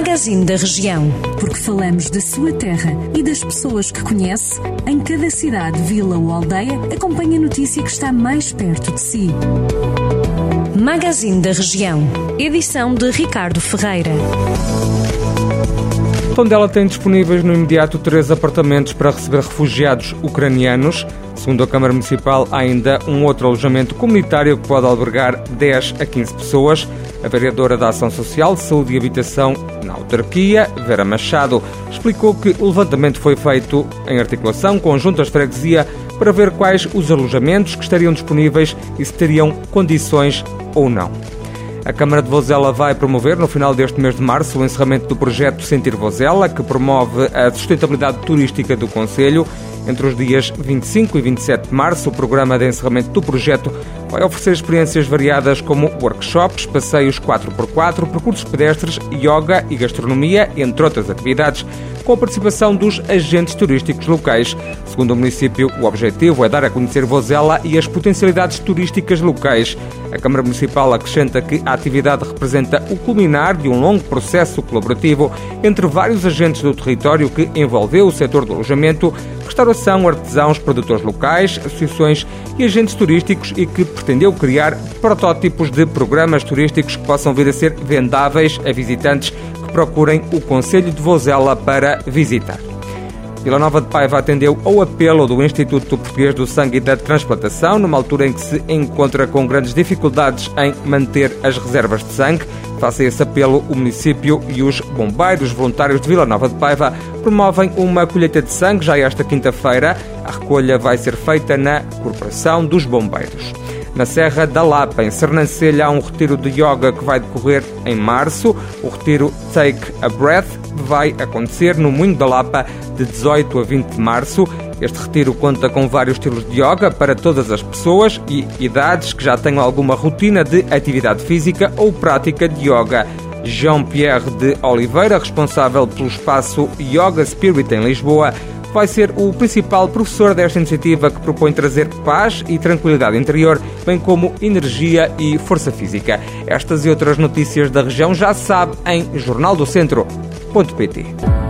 Magazine da Região. Porque falamos da sua terra e das pessoas que conhece, em cada cidade, vila ou aldeia, acompanhe a notícia que está mais perto de si. Magazine da Região. Edição de Ricardo Ferreira. Tondela tem disponíveis no imediato três apartamentos para receber refugiados ucranianos. Segundo a Câmara Municipal, há ainda um outro alojamento comunitário que pode albergar 10 a 15 pessoas. A vereadora da Ação Social, Saúde e Habitação na autarquia, Vera Machado, explicou que o levantamento foi feito em articulação com juntas de freguesia para ver quais os alojamentos que estariam disponíveis e se teriam condições ou não. A Câmara de Vozela vai promover, no final deste mês de março, o encerramento do projeto Sentir Vozela, que promove a sustentabilidade turística do Conselho. Entre os dias 25 e 27 de março, o programa de encerramento do projeto vai oferecer experiências variadas como workshops, passeios 4x4, percursos pedestres, yoga e gastronomia, entre outras atividades, com a participação dos agentes turísticos locais. Segundo o município, o objetivo é dar a conhecer Vozela e as potencialidades turísticas locais. A Câmara Municipal acrescenta que a atividade representa o culminar de um longo processo colaborativo entre vários agentes do território que envolveu o setor do alojamento, restauração, artesãos, produtores locais, associações e agentes turísticos e que pretendeu criar protótipos de programas turísticos que possam vir a ser vendáveis a visitantes que procurem o Conselho de Vozela para visitar. Vila Nova de Paiva atendeu ao apelo do Instituto Português do Sangue e da Transplantação, numa altura em que se encontra com grandes dificuldades em manter as reservas de sangue. Face a esse apelo, o município e os bombeiros voluntários de Vila Nova de Paiva promovem uma colheita de sangue já esta quinta-feira. A recolha vai ser feita na Corporação dos Bombeiros. Na Serra da Lapa, em Sernancelha, há um retiro de yoga que vai decorrer em março. O retiro Take a Breath vai acontecer no Moinho da Lapa de 18 a 20 de março. Este retiro conta com vários estilos de yoga para todas as pessoas e idades que já tenham alguma rotina de atividade física ou prática de yoga. Jean-Pierre de Oliveira, responsável pelo espaço Yoga Spirit em Lisboa, vai ser o principal professor desta iniciativa que propõe trazer paz e tranquilidade interior, bem como energia e força física. Estas e outras notícias da região já sabe em jornaldocentro.pt.